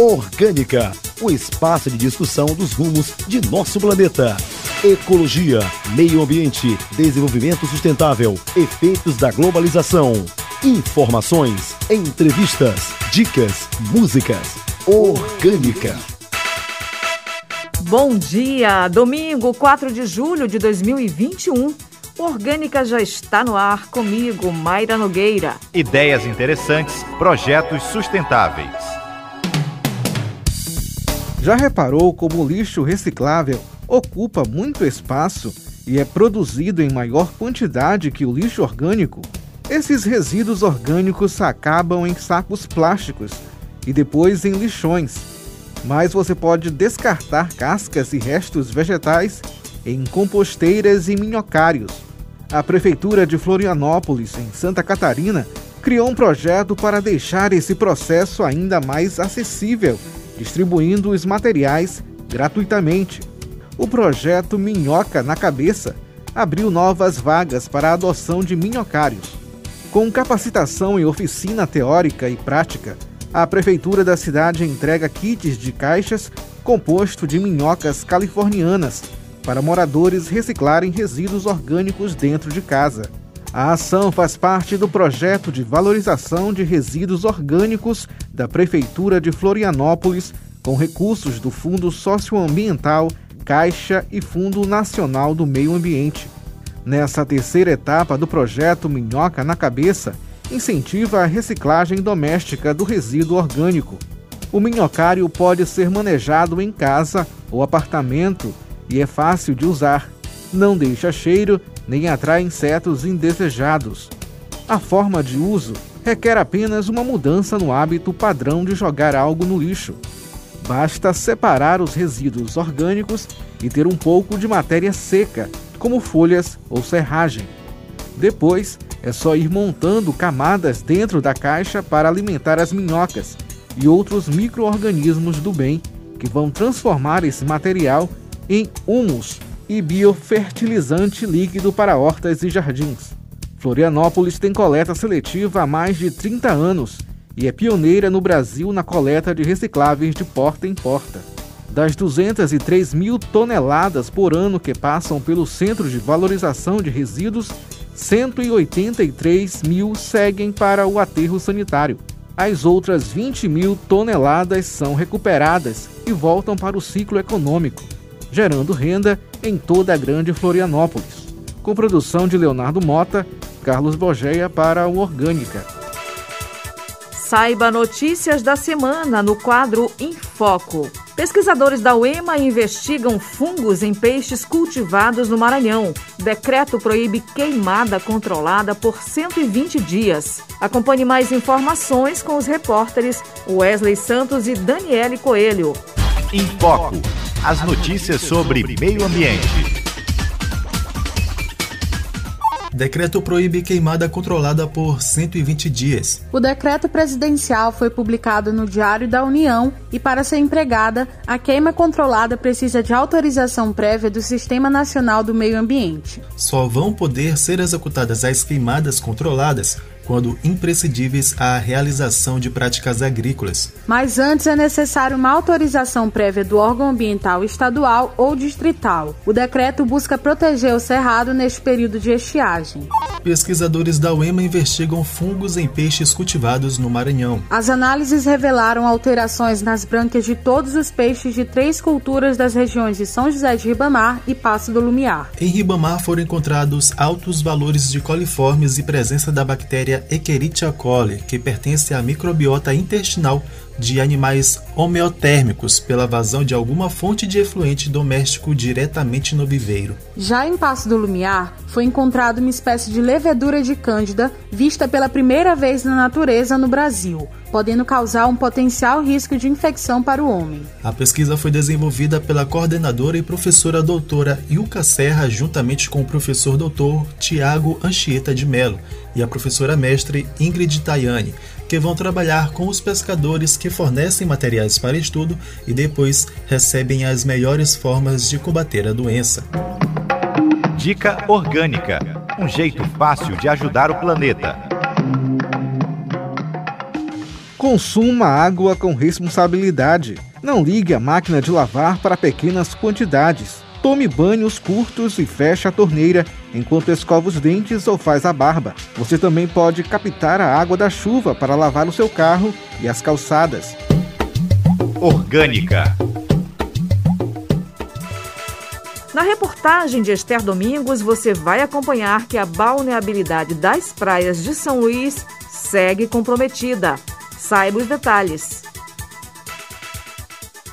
Orgânica, o espaço de discussão dos rumos de nosso planeta. Ecologia, meio ambiente, desenvolvimento sustentável, efeitos da globalização. Informações, entrevistas, dicas, músicas. Orgânica. Bom dia, domingo 4 de julho de 2021. Orgânica já está no ar comigo, Mayra Nogueira. Ideias interessantes, projetos sustentáveis. Já reparou como o lixo reciclável ocupa muito espaço e é produzido em maior quantidade que o lixo orgânico? Esses resíduos orgânicos acabam em sacos plásticos e depois em lixões. Mas você pode descartar cascas e restos vegetais em composteiras e minhocários. A Prefeitura de Florianópolis, em Santa Catarina, criou um projeto para deixar esse processo ainda mais acessível distribuindo os materiais gratuitamente. O projeto Minhoca na Cabeça abriu novas vagas para a adoção de minhocários. Com capacitação em oficina teórica e prática, a prefeitura da cidade entrega kits de caixas composto de minhocas californianas para moradores reciclarem resíduos orgânicos dentro de casa. A ação faz parte do projeto de valorização de resíduos orgânicos da Prefeitura de Florianópolis, com recursos do Fundo Socioambiental, Caixa e Fundo Nacional do Meio Ambiente. Nessa terceira etapa do projeto Minhoca na Cabeça, incentiva a reciclagem doméstica do resíduo orgânico. O minhocário pode ser manejado em casa ou apartamento e é fácil de usar. Não deixa cheiro nem atrai insetos indesejados. A forma de uso requer apenas uma mudança no hábito padrão de jogar algo no lixo. Basta separar os resíduos orgânicos e ter um pouco de matéria seca, como folhas ou serragem. Depois, é só ir montando camadas dentro da caixa para alimentar as minhocas e outros micro-organismos do bem que vão transformar esse material em humus e biofertilizante líquido para hortas e jardins. Florianópolis tem coleta seletiva há mais de 30 anos e é pioneira no Brasil na coleta de recicláveis de porta em porta. Das 203 mil toneladas por ano que passam pelo Centro de Valorização de Resíduos, 183 mil seguem para o aterro sanitário. As outras 20 mil toneladas são recuperadas e voltam para o ciclo econômico gerando renda em toda a grande Florianópolis. Com produção de Leonardo Mota, Carlos Bogeia para o Orgânica. Saiba notícias da semana no quadro Em Foco. Pesquisadores da UEMA investigam fungos em peixes cultivados no Maranhão. Decreto proíbe queimada controlada por 120 dias. Acompanhe mais informações com os repórteres Wesley Santos e Daniele Coelho. Em Foco as notícias sobre meio ambiente. Decreto proíbe queimada controlada por 120 dias. O decreto presidencial foi publicado no Diário da União e, para ser empregada, a queima controlada precisa de autorização prévia do Sistema Nacional do Meio Ambiente. Só vão poder ser executadas as queimadas controladas quando imprescindíveis à realização de práticas agrícolas. Mas antes é necessário uma autorização prévia do órgão ambiental estadual ou distrital. O decreto busca proteger o cerrado neste período de estiagem. Pesquisadores da UEMA investigam fungos em peixes cultivados no Maranhão. As análises revelaram alterações nas brancas de todos os peixes de três culturas das regiões de São José de Ribamar e Passo do Lumiar. Em Ribamar foram encontrados altos valores de coliformes e presença da bactéria Escherichia coli, que pertence à microbiota intestinal de animais homeotérmicos pela vazão de alguma fonte de efluente doméstico diretamente no viveiro. Já em Passo do Lumiar, foi encontrada uma espécie de levedura de cândida vista pela primeira vez na natureza no Brasil, podendo causar um potencial risco de infecção para o homem. A pesquisa foi desenvolvida pela coordenadora e professora doutora Ilka Serra, juntamente com o professor doutor Tiago Anchieta de Melo e a professora mestre Ingrid Tayane, que vão trabalhar com os pescadores que fornecem materiais para estudo e depois recebem as melhores formas de combater a doença. Dica Orgânica um jeito fácil de ajudar o planeta. Consuma água com responsabilidade. Não ligue a máquina de lavar para pequenas quantidades. Tome banhos curtos e feche a torneira enquanto escova os dentes ou faz a barba. Você também pode captar a água da chuva para lavar o seu carro e as calçadas. Orgânica. Na reportagem de Esther Domingos, você vai acompanhar que a balneabilidade das praias de São Luís segue comprometida. Saiba os detalhes.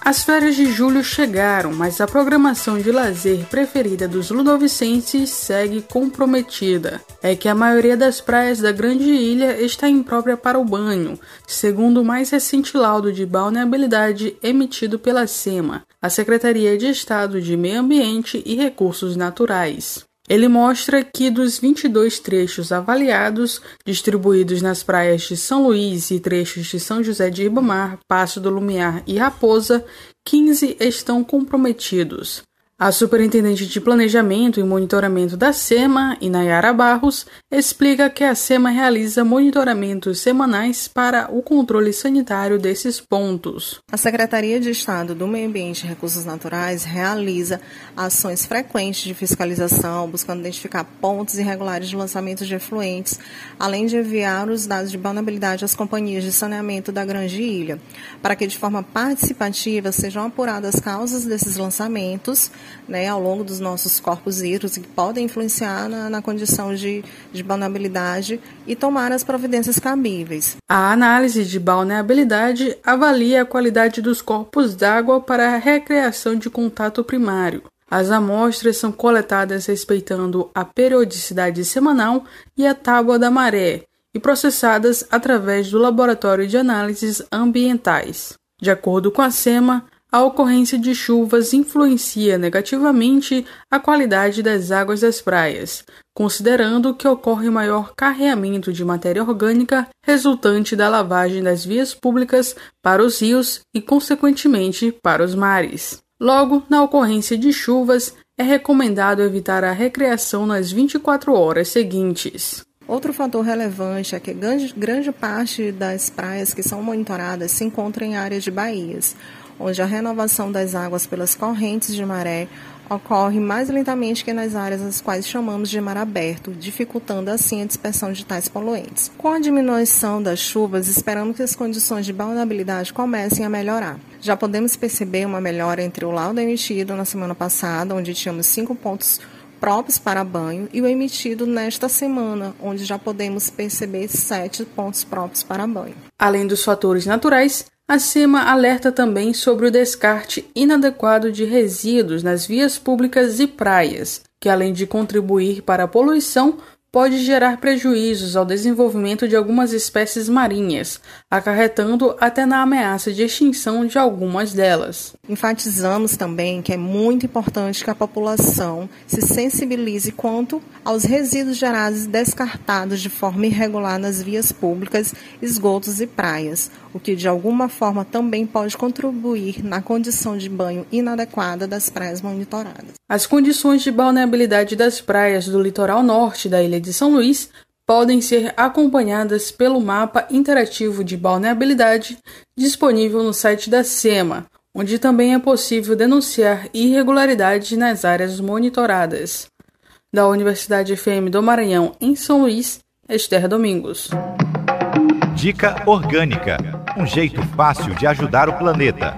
As férias de julho chegaram, mas a programação de lazer preferida dos ludovicenses segue comprometida. É que a maioria das praias da Grande Ilha está imprópria para o banho, segundo o mais recente laudo de balneabilidade emitido pela SEMA, a Secretaria de Estado de Meio Ambiente e Recursos Naturais. Ele mostra que dos 22 trechos avaliados, distribuídos nas praias de São Luís e trechos de São José de Ribamar, Passo do Lumiar e Raposa, 15 estão comprometidos. A superintendente de Planejamento e Monitoramento da SEMA, Inayara Barros, explica que a SEMA realiza monitoramentos semanais para o controle sanitário desses pontos. A Secretaria de Estado do Meio Ambiente e Recursos Naturais realiza ações frequentes de fiscalização, buscando identificar pontos irregulares de lançamento de efluentes, além de enviar os dados de vulnerabilidade às companhias de saneamento da Grande Ilha, para que de forma participativa sejam apuradas as causas desses lançamentos né, ao longo dos nossos corpos hídricos que podem influenciar na, na condição de, de balneabilidade e tomar as providências cabíveis. A análise de balneabilidade avalia a qualidade dos corpos d'água para a recreação de contato primário. As amostras são coletadas respeitando a periodicidade semanal e a tábua da maré e processadas através do Laboratório de Análises Ambientais. De acordo com a SEMA, a ocorrência de chuvas influencia negativamente a qualidade das águas das praias, considerando que ocorre maior carreamento de matéria orgânica resultante da lavagem das vias públicas para os rios e, consequentemente, para os mares. Logo, na ocorrência de chuvas, é recomendado evitar a recreação nas 24 horas seguintes. Outro fator relevante é que grande, grande parte das praias que são monitoradas se encontram em áreas de baías, onde a renovação das águas pelas correntes de maré ocorre mais lentamente que nas áreas as quais chamamos de mar aberto, dificultando assim a dispersão de tais poluentes. Com a diminuição das chuvas, esperamos que as condições de vulnerabilidade comecem a melhorar. Já podemos perceber uma melhora entre o laudo emitido na semana passada, onde tínhamos cinco pontos próprios para banho, e o emitido nesta semana, onde já podemos perceber sete pontos próprios para banho. Além dos fatores naturais, a SEMA alerta também sobre o descarte inadequado de resíduos nas vias públicas e praias, que além de contribuir para a poluição, pode gerar prejuízos ao desenvolvimento de algumas espécies marinhas, acarretando até na ameaça de extinção de algumas delas. Enfatizamos também que é muito importante que a população se sensibilize quanto aos resíduos gerados descartados de forma irregular nas vias públicas, esgotos e praias, o que de alguma forma também pode contribuir na condição de banho inadequada das praias monitoradas. As condições de balneabilidade das praias do litoral norte da ilha de São Luís podem ser acompanhadas pelo mapa interativo de balneabilidade disponível no site da SEMA, onde também é possível denunciar irregularidades nas áreas monitoradas. Da Universidade FM do Maranhão, em São Luís, Esther Domingos. Dica Orgânica um jeito fácil de ajudar o planeta.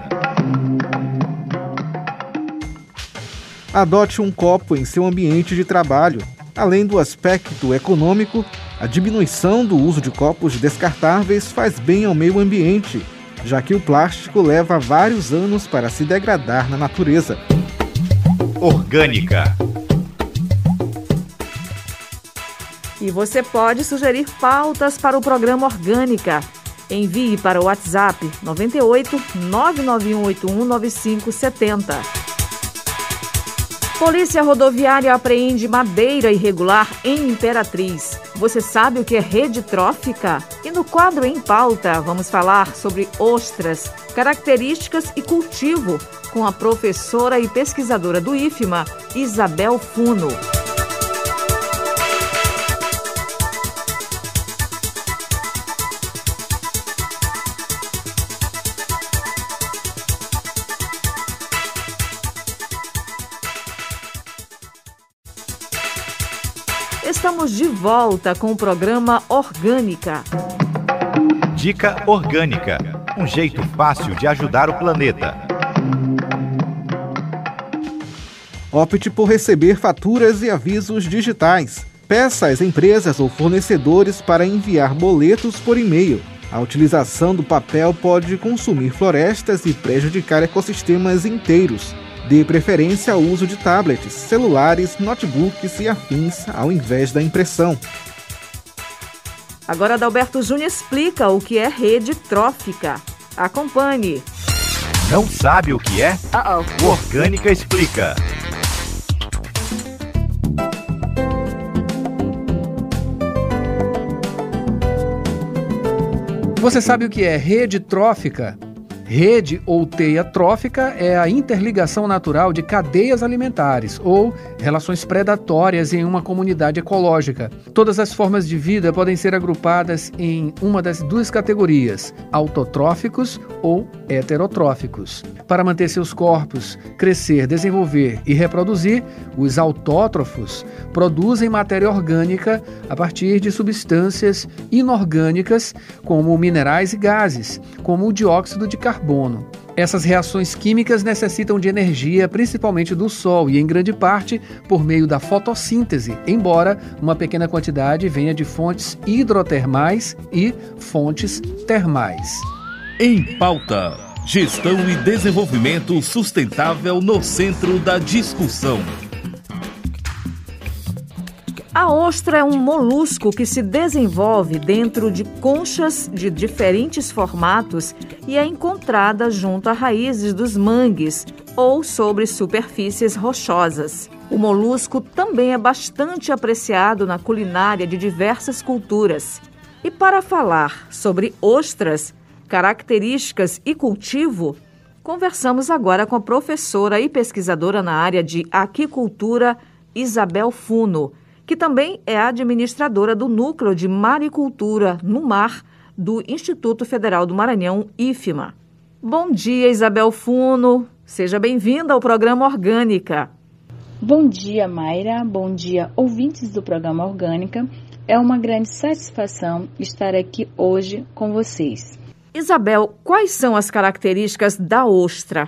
Adote um copo em seu ambiente de trabalho. Além do aspecto econômico, a diminuição do uso de copos descartáveis faz bem ao meio ambiente, já que o plástico leva vários anos para se degradar na natureza. Orgânica. E você pode sugerir pautas para o programa Orgânica. Envie para o WhatsApp 98 99181 9570. Polícia Rodoviária apreende madeira irregular em Imperatriz. Você sabe o que é rede trófica? E no quadro em pauta, vamos falar sobre ostras, características e cultivo com a professora e pesquisadora do IFMA, Isabel Funo. Estamos de volta com o programa Orgânica. Dica Orgânica um jeito fácil de ajudar o planeta. Opte por receber faturas e avisos digitais. Peça às empresas ou fornecedores para enviar boletos por e-mail. A utilização do papel pode consumir florestas e prejudicar ecossistemas inteiros. Dê preferência ao uso de tablets, celulares, notebooks e afins ao invés da impressão. Agora Adalberto Júnior explica o que é rede trófica. Acompanhe. Não sabe o que é? Uh -oh. O Orgânica explica. Você sabe o que é rede trófica? Rede ou teia trófica é a interligação natural de cadeias alimentares ou relações predatórias em uma comunidade ecológica. Todas as formas de vida podem ser agrupadas em uma das duas categorias, autotróficos ou heterotróficos. Para manter seus corpos, crescer, desenvolver e reproduzir, os autótrofos produzem matéria orgânica a partir de substâncias inorgânicas como minerais e gases, como o dióxido de carbono carbono. Essas reações químicas necessitam de energia, principalmente do Sol, e em grande parte por meio da fotossíntese, embora uma pequena quantidade venha de fontes hidrotermais e fontes termais. Em pauta: Gestão e desenvolvimento sustentável no centro da discussão. A ostra é um molusco que se desenvolve dentro de conchas de diferentes formatos e é encontrada junto a raízes dos mangues ou sobre superfícies rochosas. O molusco também é bastante apreciado na culinária de diversas culturas. E para falar sobre ostras, características e cultivo, conversamos agora com a professora e pesquisadora na área de aquicultura Isabel Funo que também é administradora do Núcleo de Maricultura no Mar do Instituto Federal do Maranhão, IFMA. Bom dia, Isabel Funo. Seja bem-vinda ao programa Orgânica. Bom dia, Mayra. Bom dia, ouvintes do programa Orgânica. É uma grande satisfação estar aqui hoje com vocês. Isabel, quais são as características da ostra?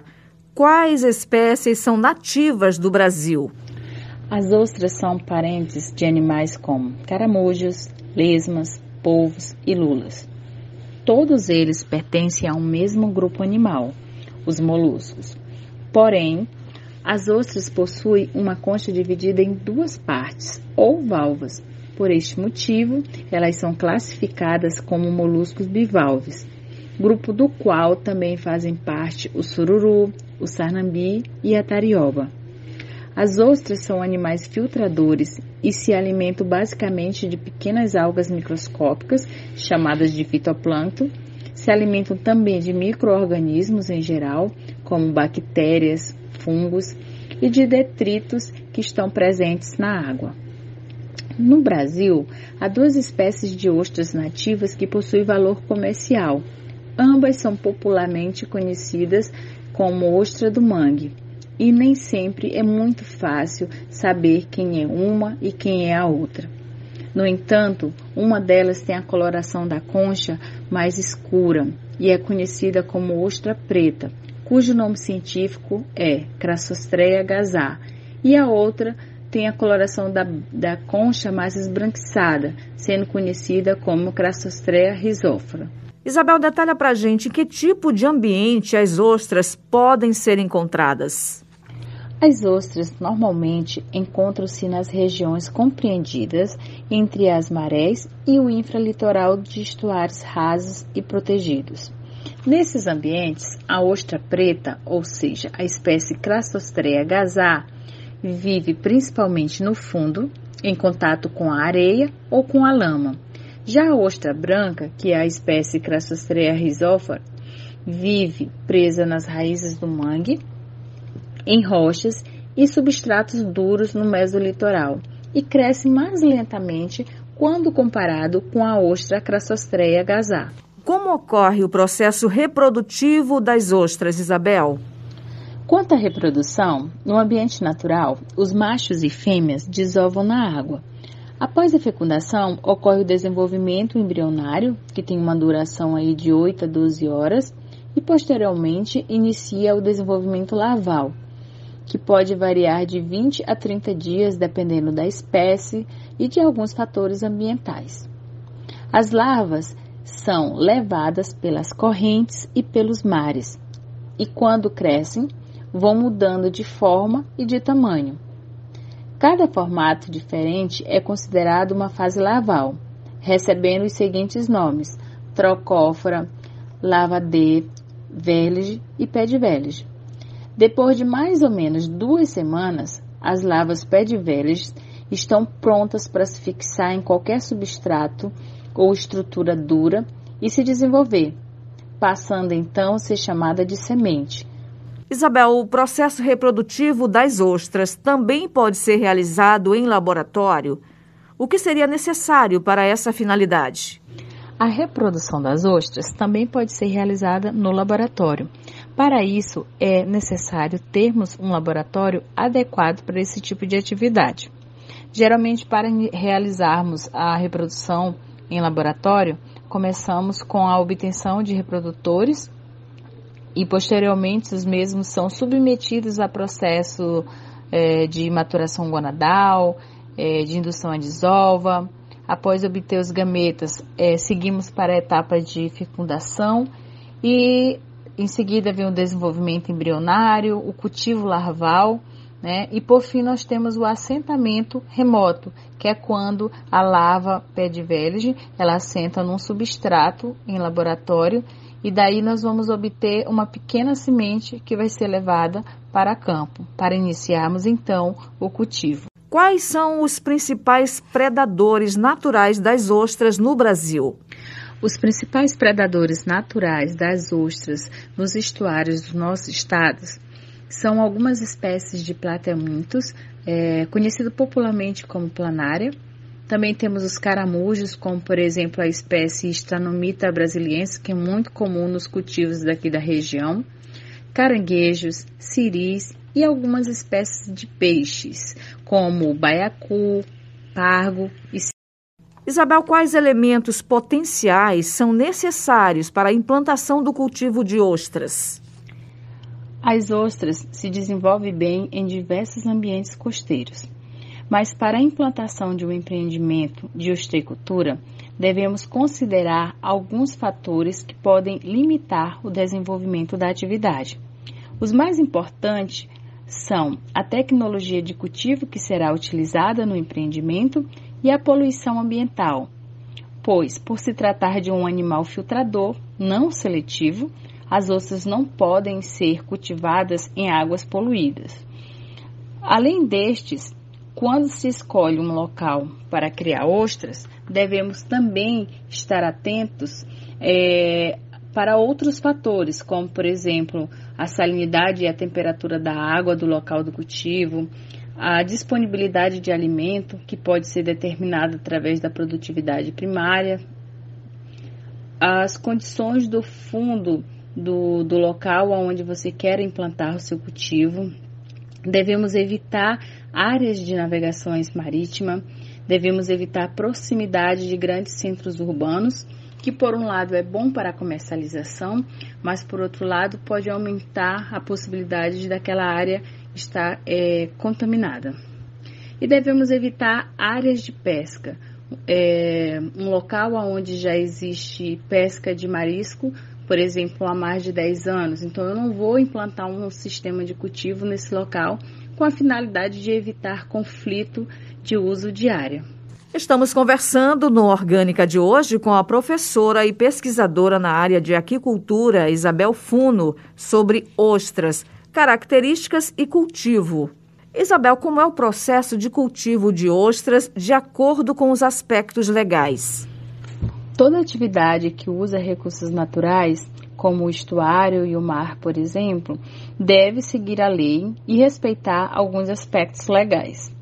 Quais espécies são nativas do Brasil? As ostras são parentes de animais como caramujos, lesmas, polvos e lulas. Todos eles pertencem a um mesmo grupo animal, os moluscos. Porém, as ostras possuem uma concha dividida em duas partes, ou valvas. Por este motivo, elas são classificadas como moluscos bivalves, grupo do qual também fazem parte o sururu, o sarnambi e a tarioba. As ostras são animais filtradores e se alimentam basicamente de pequenas algas microscópicas, chamadas de fitoplâncton. Se alimentam também de microorganismos em geral, como bactérias, fungos e de detritos que estão presentes na água. No Brasil, há duas espécies de ostras nativas que possuem valor comercial. Ambas são popularmente conhecidas como ostra do mangue e nem sempre é muito fácil saber quem é uma e quem é a outra. No entanto, uma delas tem a coloração da concha mais escura e é conhecida como ostra preta, cujo nome científico é Crassostrea gaza, e a outra tem a coloração da, da concha mais esbranquiçada, sendo conhecida como Crassostrea rhizófora. Isabel, detalha para gente que tipo de ambiente as ostras podem ser encontradas. As ostras normalmente encontram-se nas regiões compreendidas entre as marés e o infralitoral de estuários rasos e protegidos. Nesses ambientes, a ostra preta, ou seja, a espécie Crassostrea gaza, vive principalmente no fundo, em contato com a areia ou com a lama. Já a ostra branca, que é a espécie Crassostrea rhizóphora, vive presa nas raízes do mangue em rochas e substratos duros no mesolitoral e cresce mais lentamente quando comparado com a ostra Crassostreia gaza. Como ocorre o processo reprodutivo das ostras, Isabel? Quanto à reprodução, no ambiente natural, os machos e fêmeas desovam na água. Após a fecundação, ocorre o desenvolvimento embrionário, que tem uma duração aí de 8 a 12 horas, e posteriormente inicia o desenvolvimento larval, que pode variar de 20 a 30 dias dependendo da espécie e de alguns fatores ambientais. As larvas são levadas pelas correntes e pelos mares, e quando crescem, vão mudando de forma e de tamanho. Cada formato diferente é considerado uma fase larval, recebendo os seguintes nomes: trocófora, lava D, vélide e pé de vélide. Depois de mais ou menos duas semanas, as lavas pé de vélide estão prontas para se fixar em qualquer substrato ou estrutura dura e se desenvolver, passando então a ser chamada de semente, Isabel, o processo reprodutivo das ostras também pode ser realizado em laboratório? O que seria necessário para essa finalidade? A reprodução das ostras também pode ser realizada no laboratório. Para isso, é necessário termos um laboratório adequado para esse tipo de atividade. Geralmente, para realizarmos a reprodução em laboratório, começamos com a obtenção de reprodutores e posteriormente os mesmos são submetidos a processo é, de maturação gonadal, é, de indução à desova. Após obter os gametas, é, seguimos para a etapa de fecundação e em seguida vem o desenvolvimento embrionário, o cultivo larval, né? E por fim nós temos o assentamento remoto, que é quando a larva pé de velge, ela assenta num substrato em laboratório e daí nós vamos obter uma pequena semente que vai ser levada para campo, para iniciarmos então o cultivo. Quais são os principais predadores naturais das ostras no Brasil? Os principais predadores naturais das ostras nos estuários dos nossos estados são algumas espécies de plateamintos, é, conhecido popularmente como planária, também temos os caramujos, como por exemplo a espécie Stranomita brasiliense, que é muito comum nos cultivos daqui da região, caranguejos, ciris e algumas espécies de peixes, como baiacu, pargo e Isabel, quais elementos potenciais são necessários para a implantação do cultivo de ostras? As ostras se desenvolvem bem em diversos ambientes costeiros. Mas para a implantação de um empreendimento de osteicultura, devemos considerar alguns fatores que podem limitar o desenvolvimento da atividade. Os mais importantes são a tecnologia de cultivo que será utilizada no empreendimento e a poluição ambiental, pois, por se tratar de um animal filtrador não seletivo, as ostras não podem ser cultivadas em águas poluídas. Além destes, quando se escolhe um local para criar ostras, devemos também estar atentos é, para outros fatores, como, por exemplo, a salinidade e a temperatura da água do local do cultivo, a disponibilidade de alimento, que pode ser determinada através da produtividade primária, as condições do fundo do, do local onde você quer implantar o seu cultivo. Devemos evitar áreas de navegações marítima, devemos evitar proximidade de grandes centros urbanos, que por um lado é bom para a comercialização, mas por outro lado pode aumentar a possibilidade de daquela área estar é, contaminada. E devemos evitar áreas de pesca, é, um local onde já existe pesca de marisco, por exemplo, há mais de 10 anos. Então, eu não vou implantar um sistema de cultivo nesse local com a finalidade de evitar conflito de uso de área. Estamos conversando no Orgânica de hoje com a professora e pesquisadora na área de aquicultura, Isabel Funo, sobre ostras, características e cultivo. Isabel, como é o processo de cultivo de ostras de acordo com os aspectos legais? Toda atividade que usa recursos naturais como o estuário e o mar, por exemplo, deve seguir a lei e respeitar alguns aspectos legais.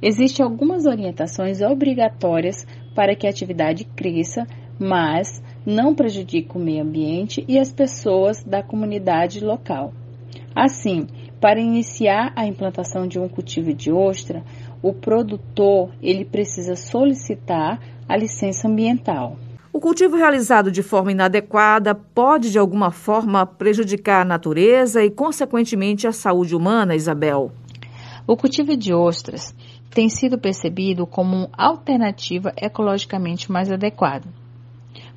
Existem algumas orientações obrigatórias para que a atividade cresça, mas não prejudique o meio ambiente e as pessoas da comunidade local. Assim, para iniciar a implantação de um cultivo de ostra, o produtor ele precisa solicitar a licença ambiental. O cultivo realizado de forma inadequada pode, de alguma forma, prejudicar a natureza e, consequentemente, a saúde humana, Isabel? O cultivo de ostras tem sido percebido como uma alternativa ecologicamente mais adequada,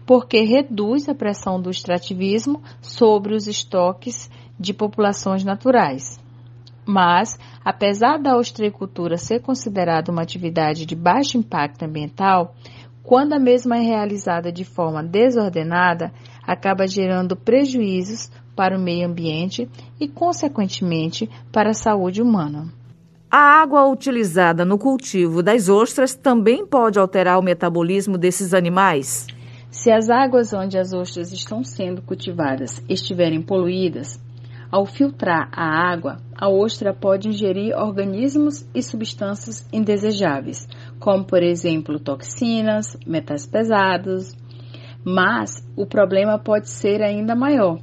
porque reduz a pressão do extrativismo sobre os estoques de populações naturais. Mas, apesar da ostreicultura ser considerada uma atividade de baixo impacto ambiental, quando a mesma é realizada de forma desordenada, acaba gerando prejuízos para o meio ambiente e, consequentemente, para a saúde humana. A água utilizada no cultivo das ostras também pode alterar o metabolismo desses animais? Se as águas onde as ostras estão sendo cultivadas estiverem poluídas, ao filtrar a água, a ostra pode ingerir organismos e substâncias indesejáveis, como por exemplo toxinas, metais pesados. Mas o problema pode ser ainda maior,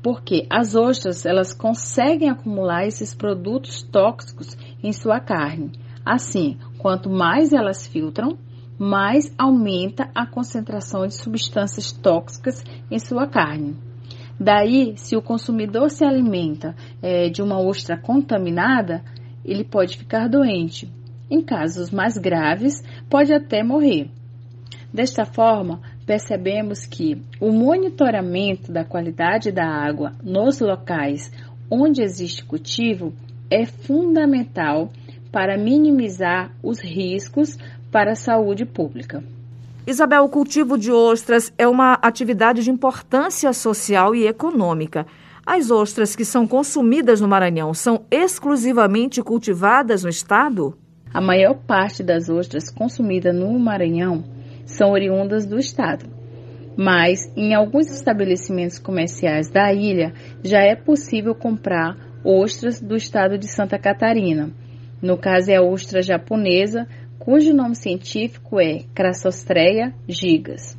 porque as ostras elas conseguem acumular esses produtos tóxicos em sua carne. Assim, quanto mais elas filtram, mais aumenta a concentração de substâncias tóxicas em sua carne. Daí, se o consumidor se alimenta é, de uma ostra contaminada, ele pode ficar doente. Em casos mais graves, pode até morrer. Desta forma, percebemos que o monitoramento da qualidade da água nos locais onde existe cultivo é fundamental para minimizar os riscos para a saúde pública. Isabel, o cultivo de ostras é uma atividade de importância social e econômica. As ostras que são consumidas no Maranhão são exclusivamente cultivadas no estado? A maior parte das ostras consumidas no Maranhão são oriundas do estado. Mas em alguns estabelecimentos comerciais da ilha já é possível comprar ostras do estado de Santa Catarina. No caso é a ostra japonesa, cujo nome científico é Crassostreia gigas.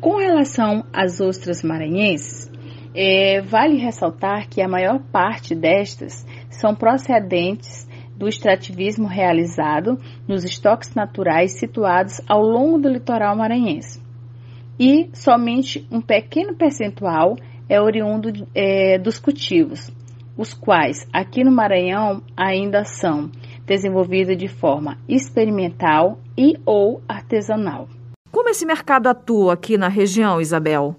Com relação às ostras maranhenses, é, vale ressaltar que a maior parte destas são procedentes do extrativismo realizado nos estoques naturais situados ao longo do litoral maranhense. E somente um pequeno percentual é oriundo é, dos cultivos, os quais aqui no Maranhão ainda são desenvolvida de forma experimental e ou artesanal. Como esse mercado atua aqui na região, Isabel?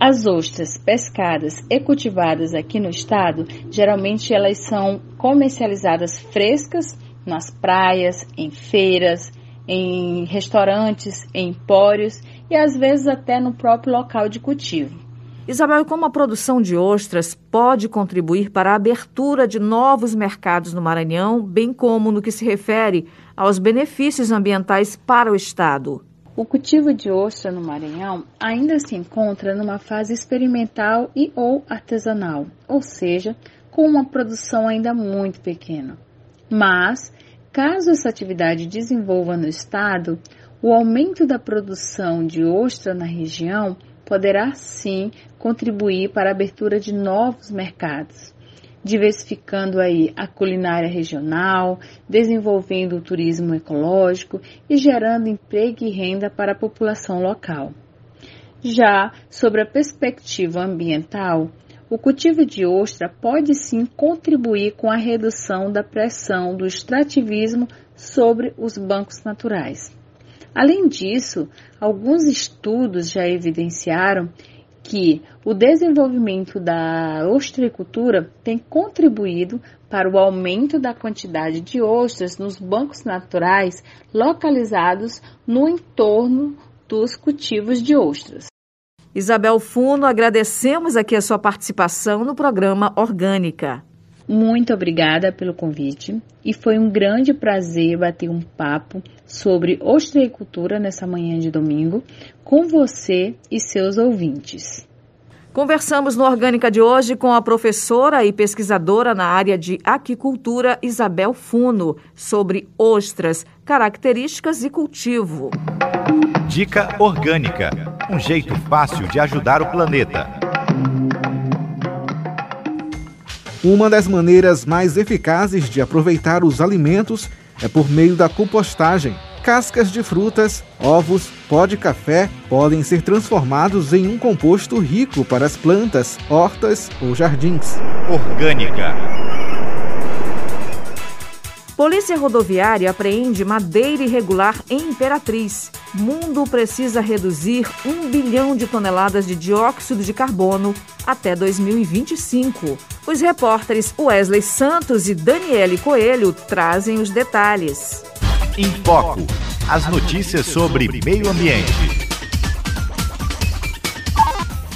As ostras pescadas e cultivadas aqui no estado, geralmente elas são comercializadas frescas nas praias, em feiras, em restaurantes, em empórios e às vezes até no próprio local de cultivo. Isabel, como a produção de ostras pode contribuir para a abertura de novos mercados no Maranhão, bem como no que se refere aos benefícios ambientais para o Estado? O cultivo de ostra no Maranhão ainda se encontra numa fase experimental e ou artesanal, ou seja, com uma produção ainda muito pequena. Mas, caso essa atividade desenvolva no estado, o aumento da produção de ostra na região poderá sim contribuir para a abertura de novos mercados, diversificando aí a culinária regional, desenvolvendo o turismo ecológico e gerando emprego e renda para a população local. Já sobre a perspectiva ambiental, o cultivo de ostra pode sim contribuir com a redução da pressão do extrativismo sobre os bancos naturais. Além disso, alguns estudos já evidenciaram que o desenvolvimento da ostreicultura tem contribuído para o aumento da quantidade de ostras nos bancos naturais localizados no entorno dos cultivos de ostras. Isabel Funo, agradecemos aqui a sua participação no programa Orgânica. Muito obrigada pelo convite e foi um grande prazer bater um papo sobre ostreicultura nessa manhã de domingo com você e seus ouvintes. Conversamos no Orgânica de hoje com a professora e pesquisadora na área de aquicultura Isabel Funo sobre ostras, características e cultivo. Dica Orgânica um jeito fácil de ajudar o planeta. Uma das maneiras mais eficazes de aproveitar os alimentos é por meio da compostagem. Cascas de frutas, ovos, pó de café podem ser transformados em um composto rico para as plantas, hortas ou jardins. Orgânica. Polícia Rodoviária apreende madeira irregular em Imperatriz. Mundo precisa reduzir um bilhão de toneladas de dióxido de carbono até 2025. Os repórteres Wesley Santos e Daniele Coelho trazem os detalhes. Em Foco. As notícias sobre meio ambiente.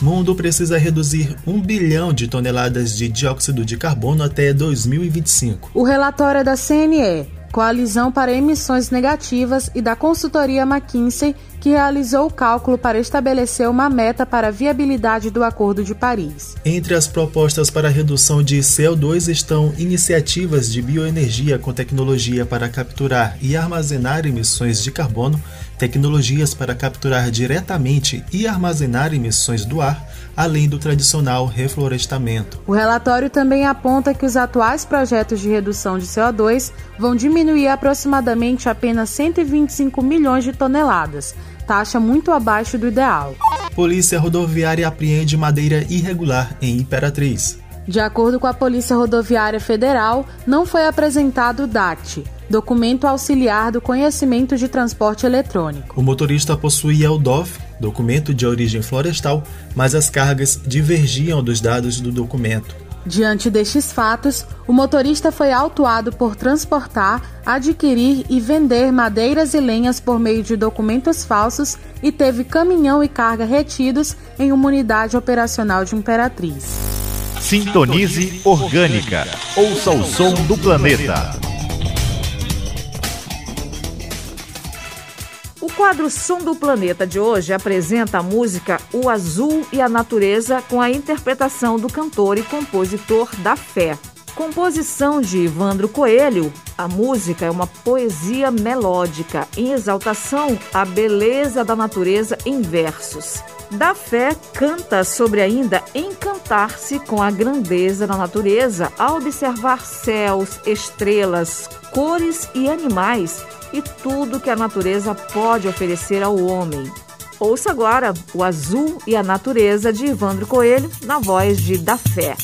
Mundo precisa reduzir um bilhão de toneladas de dióxido de carbono até 2025. O relatório é da CNE, Coalizão para Emissões Negativas, e da consultoria McKinsey, que realizou o cálculo para estabelecer uma meta para a viabilidade do Acordo de Paris. Entre as propostas para a redução de CO2 estão iniciativas de bioenergia com tecnologia para capturar e armazenar emissões de carbono, tecnologias para capturar diretamente e armazenar emissões do ar, além do tradicional reflorestamento. O relatório também aponta que os atuais projetos de redução de CO2 vão diminuir aproximadamente apenas 125 milhões de toneladas taxa muito abaixo do ideal. Polícia Rodoviária apreende madeira irregular em Imperatriz. De acordo com a Polícia Rodoviária Federal, não foi apresentado o DAT, documento auxiliar do conhecimento de transporte eletrônico. O motorista possuía o DOF, documento de origem florestal, mas as cargas divergiam dos dados do documento. Diante destes fatos, o motorista foi autuado por transportar, adquirir e vender madeiras e lenhas por meio de documentos falsos e teve caminhão e carga retidos em uma unidade operacional de Imperatriz. Sintonize Orgânica. Ouça o som do planeta. Quadro Som do Planeta de hoje apresenta a música O Azul e a Natureza com a interpretação do cantor e compositor da Fé. Composição de Ivandro Coelho, a música é uma poesia melódica em exaltação à beleza da natureza em versos. Da Fé canta sobre ainda encantar-se com a grandeza da natureza ao observar céus, estrelas, cores e animais e tudo que a natureza pode oferecer ao homem. Ouça agora o Azul e a Natureza de Ivandro Coelho, na voz de Da Fé.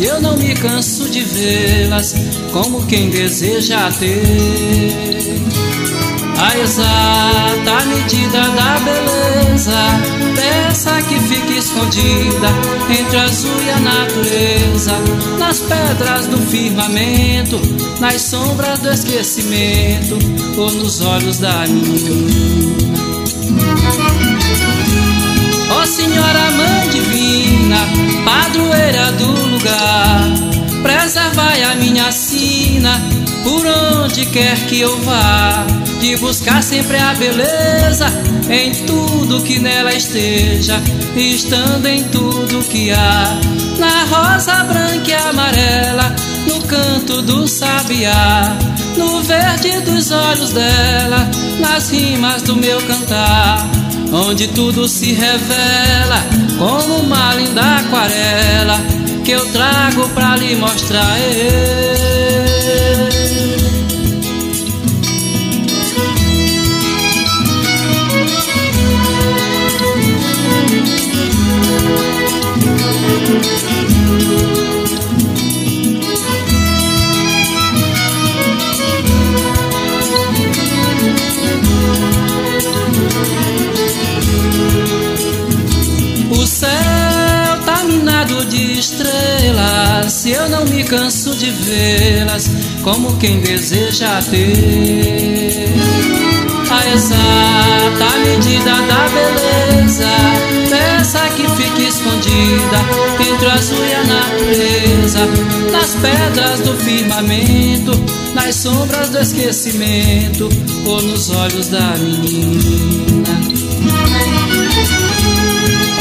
Eu não me canso de vê-las como quem deseja ter a exata medida da beleza dessa que fica escondida entre azul e a natureza, nas pedras do firmamento, nas sombras do esquecimento ou nos olhos da menina. Ó Senhora Mãe Divina, padroeira do lugar, preservai a minha sina por onde quer que eu vá, de buscar sempre a beleza em tudo que nela esteja, estando em tudo que há, na rosa branca e amarela, no canto do sabiá, no verde dos olhos dela, nas rimas do meu cantar onde tudo se revela como uma linda aquarela que eu trago pra lhe mostrar. Eu não me canso de vê-las como quem deseja ter a exata medida da beleza, dessa que fica escondida entre o azul e a natureza nas pedras do firmamento, nas sombras do esquecimento, ou nos olhos da menina.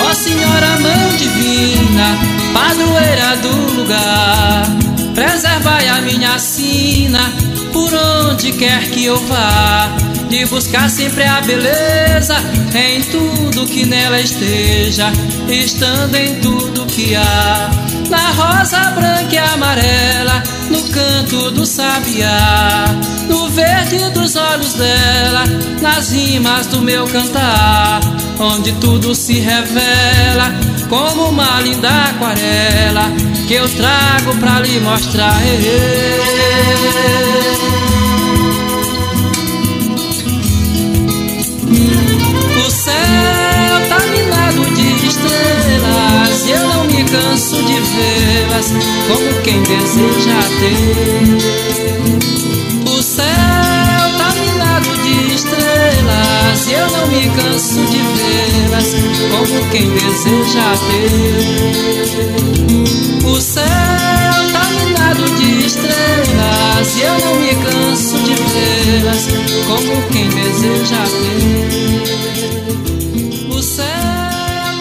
Ó Senhora Mãe Divina, padroeira do lugar, preservai a minha sina por onde quer que eu vá. De buscar sempre a beleza em tudo que nela esteja, estando em tudo que há. Na rosa branca e amarela, no canto do sabiá, no verde dos olhos dela, nas rimas do meu cantar, onde tudo se revela como uma linda aquarela que eu trago pra lhe mostrar. O céu tá minado de estrelas e eu não me canso de vê-las como quem deseja ter. O céu tá minado de estrelas e eu não me canso de vê-las como quem deseja ter. O céu tá minado de estrelas e eu não me canso de vê-las como quem deseja ter. O céu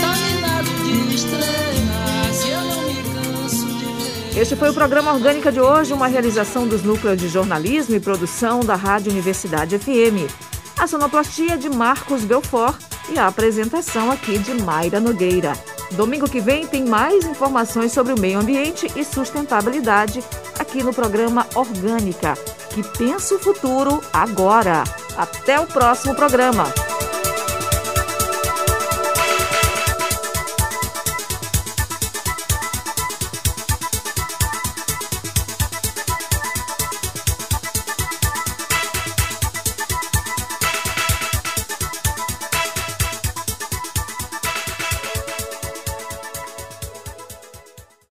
tá minado de estrelas e eu não me canso de ver. Este foi o programa Orgânica de hoje, uma realização dos núcleos de jornalismo e produção da Rádio Universidade FM. A sonoplastia de Marcos Belfort e a apresentação aqui de Mayra Nogueira. Domingo que vem tem mais informações sobre o meio ambiente e sustentabilidade aqui no programa Orgânica, que pensa o futuro agora. Até o próximo programa.